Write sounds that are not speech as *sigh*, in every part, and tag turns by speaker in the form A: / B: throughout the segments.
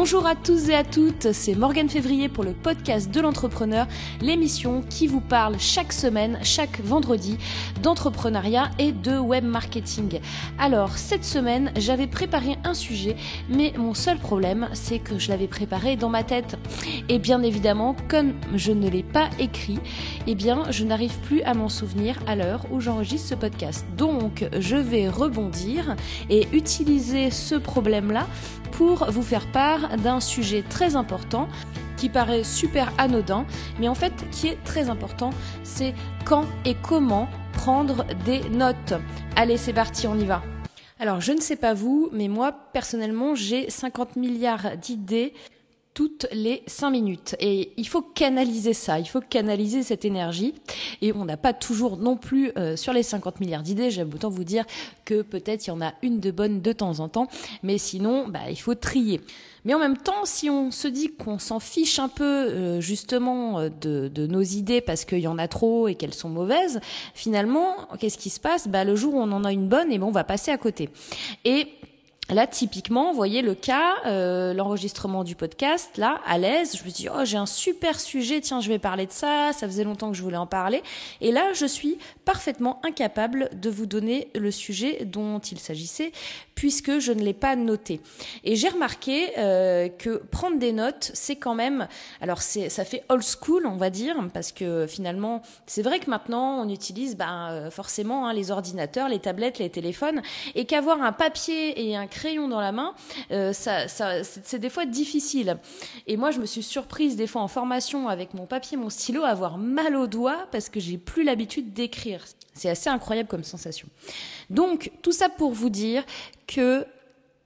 A: Bonjour à tous et à toutes, c'est Morgane Février pour le podcast de l'entrepreneur, l'émission qui vous parle chaque semaine, chaque vendredi, d'entrepreneuriat et de web marketing. Alors, cette semaine, j'avais préparé un sujet, mais mon seul problème, c'est que je l'avais préparé dans ma tête. Et bien évidemment, comme je ne l'ai pas écrit, eh bien, je n'arrive plus à m'en souvenir à l'heure où j'enregistre ce podcast. Donc, je vais rebondir et utiliser ce problème-là pour vous faire part d'un sujet très important qui paraît super anodin, mais en fait qui est très important, c'est quand et comment prendre des notes. Allez, c'est parti, on y va. Alors, je ne sais pas vous, mais moi, personnellement, j'ai 50 milliards d'idées toutes les 5 minutes. Et il faut canaliser ça, il faut canaliser cette énergie. Et on n'a pas toujours non plus euh, sur les 50 milliards d'idées, j'aime autant vous dire que peut-être il y en a une de bonne de temps en temps, mais sinon, bah, il faut trier. Mais en même temps, si on se dit qu'on s'en fiche un peu euh, justement de, de, nos idées parce qu'il y en a trop et qu'elles sont mauvaises, finalement, qu'est-ce qui se passe? Bah, Le jour où on en a une bonne, et eh ben, on va passer à côté. Et Là, typiquement, vous voyez le cas, euh, l'enregistrement du podcast, là, à l'aise, je me dis, oh, j'ai un super sujet, tiens, je vais parler de ça, ça faisait longtemps que je voulais en parler. Et là, je suis parfaitement incapable de vous donner le sujet dont il s'agissait, puisque je ne l'ai pas noté. Et j'ai remarqué euh, que prendre des notes, c'est quand même, alors c'est, ça fait old school, on va dire, parce que finalement, c'est vrai que maintenant, on utilise ben, euh, forcément hein, les ordinateurs, les tablettes, les téléphones, et qu'avoir un papier et un crayon dans la main, euh, ça, c'est des fois difficile. Et moi, je me suis surprise des fois en formation avec mon papier, mon stylo, à avoir mal aux doigts parce que j'ai plus l'habitude d'écrire. C'est assez incroyable comme sensation. Donc, tout ça pour vous dire que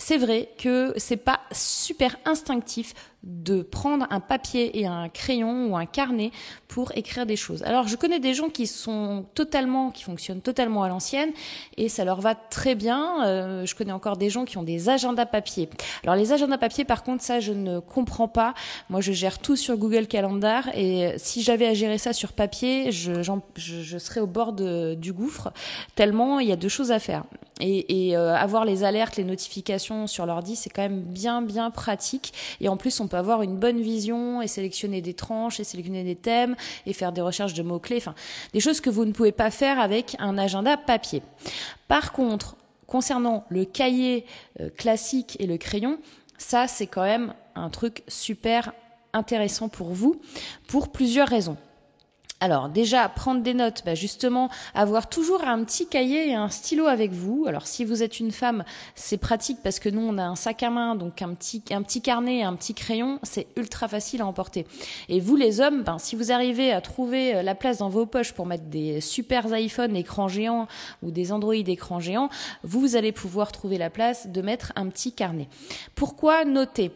A: c'est vrai que c'est pas super instinctif de prendre un papier et un crayon ou un carnet pour écrire des choses. Alors je connais des gens qui sont totalement, qui fonctionnent totalement à l'ancienne et ça leur va très bien. Euh, je connais encore des gens qui ont des agendas papier. Alors les agendas papier, par contre, ça je ne comprends pas. Moi je gère tout sur Google Calendar et si j'avais à gérer ça sur papier, je, je, serais au bord du gouffre tellement il y a deux choses à faire. Et, et euh, avoir les alertes, les notifications sur l'ordi, c'est quand même bien bien pratique. Et en plus, on peut avoir une bonne vision et sélectionner des tranches et sélectionner des thèmes et faire des recherches de mots clés. Enfin, des choses que vous ne pouvez pas faire avec un agenda papier. Par contre, concernant le cahier euh, classique et le crayon, ça c'est quand même un truc super intéressant pour vous pour plusieurs raisons. Alors déjà, prendre des notes, bah justement, avoir toujours un petit cahier et un stylo avec vous. Alors si vous êtes une femme, c'est pratique parce que nous, on a un sac à main, donc un petit, carnet et un petit crayon, c'est ultra facile à emporter. Et vous les hommes, ben, si vous arrivez à trouver euh, la place dans vos poches pour mettre des super iPhone écran géant ou des Android écran géant, vous allez pouvoir trouver la place de mettre un petit carnet. Pourquoi noter?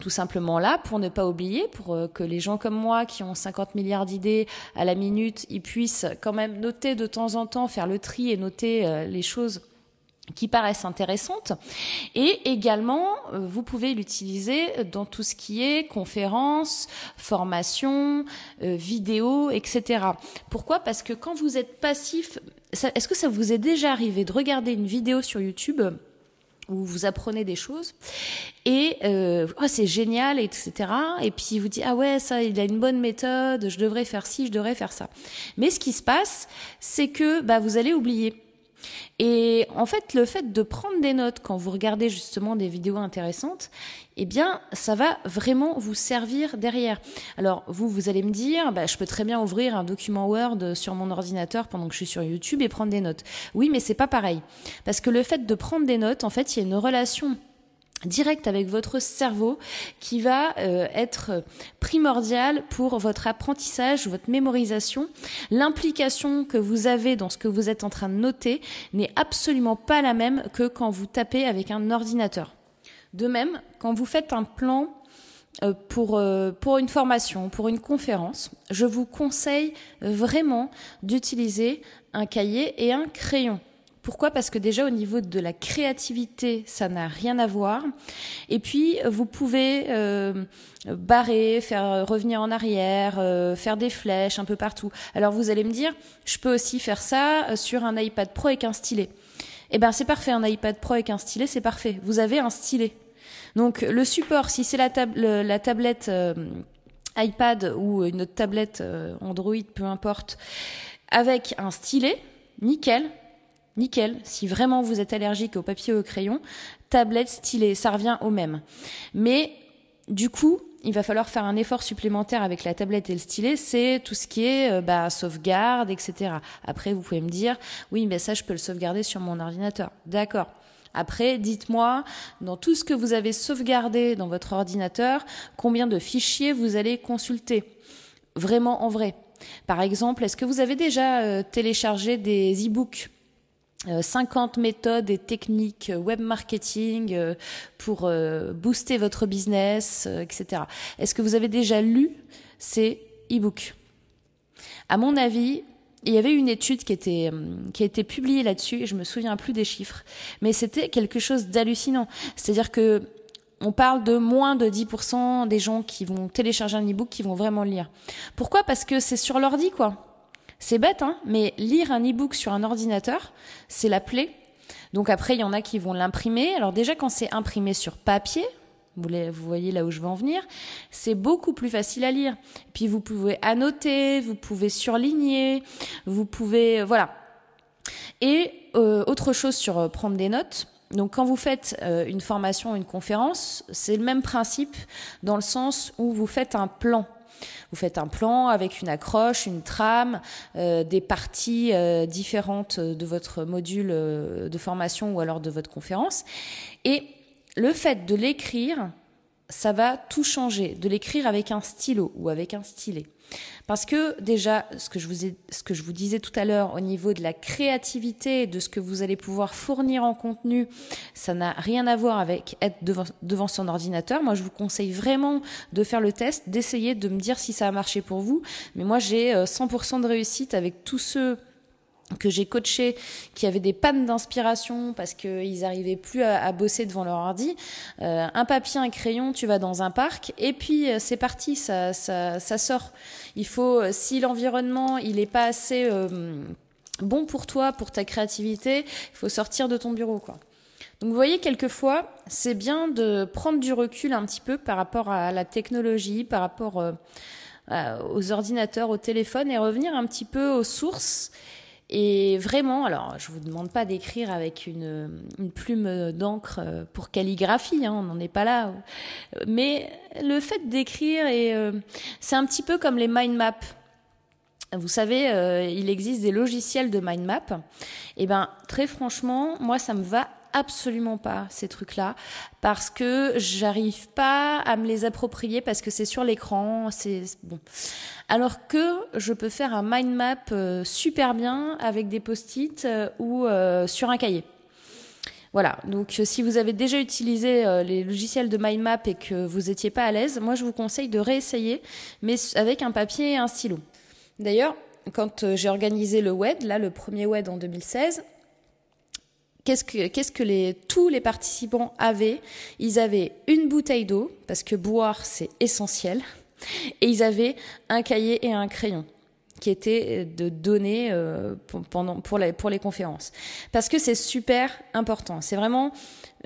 A: Tout simplement là pour ne pas oublier, pour euh, que les gens comme moi qui ont 50 milliards d'idées à la minute, ils puissent quand même noter de temps en temps, faire le tri et noter euh, les choses qui paraissent intéressantes. Et également, euh, vous pouvez l'utiliser dans tout ce qui est conférences, formations, vidéos, etc. Pourquoi? Parce que quand vous êtes passif, est-ce que ça vous est déjà arrivé de regarder une vidéo sur YouTube où vous apprenez des choses. Et euh, oh, c'est génial etc et puis vous dites ah ouais ça il a une bonne méthode je devrais faire ci je devrais faire ça. Mais ce qui se passe c'est que bah vous allez oublier et en fait, le fait de prendre des notes quand vous regardez justement des vidéos intéressantes, eh bien, ça va vraiment vous servir derrière. Alors, vous, vous allez me dire, bah, je peux très bien ouvrir un document Word sur mon ordinateur pendant que je suis sur YouTube et prendre des notes. Oui, mais c'est pas pareil. Parce que le fait de prendre des notes, en fait, il y a une relation direct avec votre cerveau qui va euh, être primordial pour votre apprentissage, votre mémorisation. L'implication que vous avez dans ce que vous êtes en train de noter n'est absolument pas la même que quand vous tapez avec un ordinateur. De même, quand vous faites un plan euh, pour, euh, pour une formation, pour une conférence, je vous conseille vraiment d'utiliser un cahier et un crayon. Pourquoi? Parce que déjà au niveau de la créativité, ça n'a rien à voir. Et puis vous pouvez euh, barrer, faire revenir en arrière, euh, faire des flèches un peu partout. Alors vous allez me dire, je peux aussi faire ça euh, sur un iPad Pro avec un stylet. Eh ben c'est parfait, un iPad Pro avec un stylet, c'est parfait. Vous avez un stylet. Donc le support, si c'est la, tablette euh, iPad ou une autre tablette euh, Android, peu importe, avec un stylet, nickel, nickel. Si vraiment vous êtes allergique au papier ou au crayon, tablette, stylet, ça revient au même. Mais du coup, il va falloir faire un effort supplémentaire avec la tablette et le stylet, c'est tout ce qui est euh, bah, sauvegarde, etc. Après, vous pouvez me dire, oui, mais ça, je peux le sauvegarder sur mon ordinateur. D'accord. Après, dites-moi, dans tout ce que vous avez sauvegardé dans votre ordinateur, combien de fichiers vous allez consulter? Vraiment en vrai. Par exemple, est-ce que vous avez déjà euh, téléchargé des e-books? 50 euh, méthodes et techniques web marketing euh, pour booster votre business, etc. Est-ce que vous avez déjà lu ces e-books? À mon avis, il y avait une étude qui était qui a été publiée là-dessus et je me souviens plus des chiffres, mais c'était quelque chose d'hallucinant. C'est-à-dire que on parle de moins de 10% des gens qui vont télécharger un e-book qui vont vraiment le lire. Pourquoi? Parce que c'est sur l'ordi quoi. C'est bête hein, mais lire un e-book sur un ordinateur, c'est la plaie. Donc après il y en a qui vont l'imprimer. Alors déjà quand c'est imprimé sur papier, vous, voyez là où je veux en venir, c'est beaucoup plus facile à lire. Puis vous pouvez annoter, vous pouvez surligner, vous pouvez voilà. Et euh, autre chose sur euh, prendre des notes. Donc quand vous faites euh, une formation, une conférence, c'est le même principe dans le sens où vous faites un plan. Vous faites un plan avec une accroche, une trame, des parties différentes de votre module de formation ou alors de votre conférence. Et le fait de l'écrire, ça va tout changer, de l'écrire avec un stylo ou avec un stylet. Parce que déjà, ce que je vous, disais tout à l'heure au niveau de la créativité, de ce que vous allez pouvoir fournir en contenu, ça n'a rien à voir avec être devant, devant son ordinateur. Moi, je vous conseille vraiment de faire le test, d'essayer de me dire si ça a marché pour vous. Mais moi, j'ai 100% euh, de réussite avec tous ceux que j'ai coaché qui avaient des pannes d'inspiration parce qu'ils n'arrivaient plus à, bosser devant leur ordi. Euh, un papier, un crayon, tu vas dans un parc et puis euh, c'est parti, ça, ça, ça, sort. Il faut, euh, si l'environnement il n'est pas assez bon pour toi, pour ta créativité, il faut sortir de ton bureau, quoi. Donc vous voyez, quelquefois, c'est bien de prendre du recul un petit peu par rapport à la technologie, par rapport aux ordinateurs, au téléphone et revenir un petit peu aux sources et vraiment, alors je vous demande pas d'écrire avec une, une plume d'encre pour calligraphie, hein, on n'en est pas là. Mais le fait d'écrire, euh, c'est un petit peu comme les mind maps. Vous savez, euh, il existe des logiciels de mind map. Et ben, très franchement, moi, ça me va absolument pas ces trucs-là parce que j'arrive pas à me les approprier parce que c'est sur l'écran, c'est bon. Alors que je peux faire un mind map euh, super bien avec des post-it euh, ou euh, sur un cahier. Voilà, donc si vous avez déjà utilisé les logiciels de mind map et que vous n'étiez pas à l'aise, moi je vous conseille de réessayer, mais avec un papier et un stylo. D'ailleurs, quand j'ai organisé le WED, là le premier WED en 2016, qu'est-ce que, tous les participants avaient? Ils avaient une bouteille d'eau, parce que boire, c'est essentiel, et ils avaient un cahier et un crayon qui étaient de données euh, pendant, pour, la, pour les conférences. Parce que c'est super important. C'est vraiment,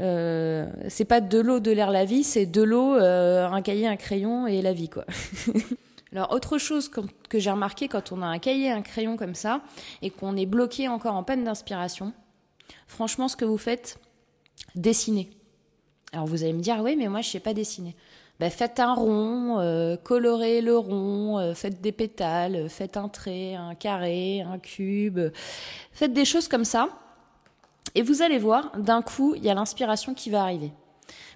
A: euh, c'est pas de l'eau, de l'air, la vie, c'est de l'eau, euh, un cahier, un crayon et la vie, quoi. *laughs* Alors autre chose que, que j'ai remarqué quand on a un cahier, un crayon comme ça, et qu'on est bloqué encore en panne d'inspiration, Franchement, ce que vous faites, dessinez. Alors vous allez me dire, oui, mais moi je sais pas dessiner. Ben, faites un rond, euh, colorez le rond, euh, faites des pétales, faites un trait, un carré, un cube, faites des choses comme ça. Et vous allez voir, d'un coup, il y a l'inspiration qui va arriver.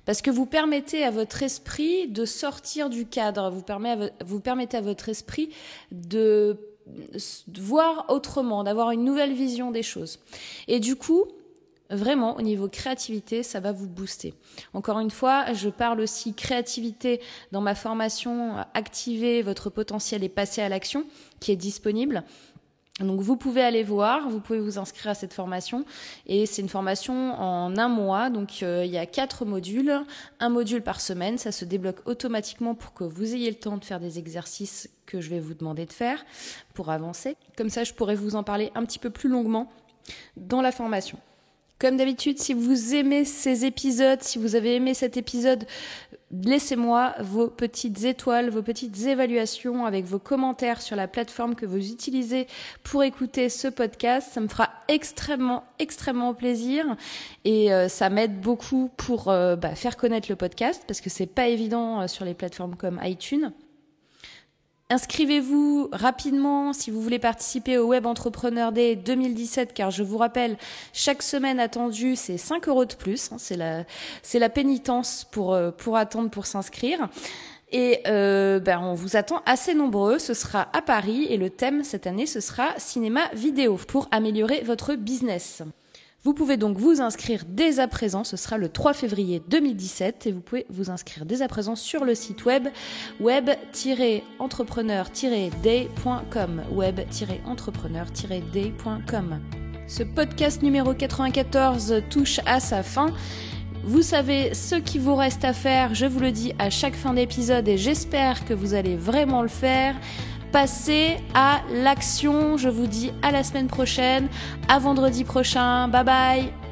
A: Parce que vous permettez à votre esprit de sortir du cadre, vous permettez à votre esprit de voir autrement, d'avoir une nouvelle vision des choses. Et du coup, Vraiment, au niveau créativité, ça va vous booster. Encore une fois, je parle aussi créativité dans ma formation Activer votre potentiel et passer à l'action, qui est disponible. Donc vous pouvez aller voir, vous pouvez vous inscrire à cette formation et c'est une formation en un mois. Donc euh, il y a quatre modules, un module par semaine, ça se débloque automatiquement pour que vous ayez le temps de faire des exercices que je vais vous demander de faire pour avancer. Comme ça, je pourrais vous en parler un petit peu plus longuement dans la formation. Comme d'habitude, si vous aimez ces épisodes, si vous avez aimé cet épisode, laissez-moi vos petites étoiles, vos petites évaluations avec vos commentaires sur la plateforme que vous utilisez pour écouter ce podcast. Ça me fera extrêmement, extrêmement plaisir et euh, ça m'aide beaucoup pour euh, bah, faire connaître le podcast parce que c'est pas évident euh, sur les plateformes comme iTunes. Inscrivez-vous rapidement si vous voulez participer au Web Entrepreneur Day 2017, car je vous rappelle, chaque semaine attendue, c'est 5 euros de plus. Hein, c'est la, pénitence pour, euh, pour attendre pour s'inscrire. Et euh, ben, on vous attend assez nombreux. Ce sera à Paris et le thème cette année, ce sera cinéma vidéo pour améliorer votre business. Vous pouvez donc vous inscrire dès à présent, ce sera le 3 février 2017 et vous pouvez vous inscrire dès à présent sur le site web web-entrepreneur-day.com web-entrepreneur-day.com. Ce podcast numéro 94 touche à sa fin. Vous savez ce qui vous reste à faire, je vous le dis à chaque fin d'épisode et j'espère que vous allez vraiment le faire. Passez à l'action. Je vous dis à la semaine prochaine, à vendredi prochain. Bye bye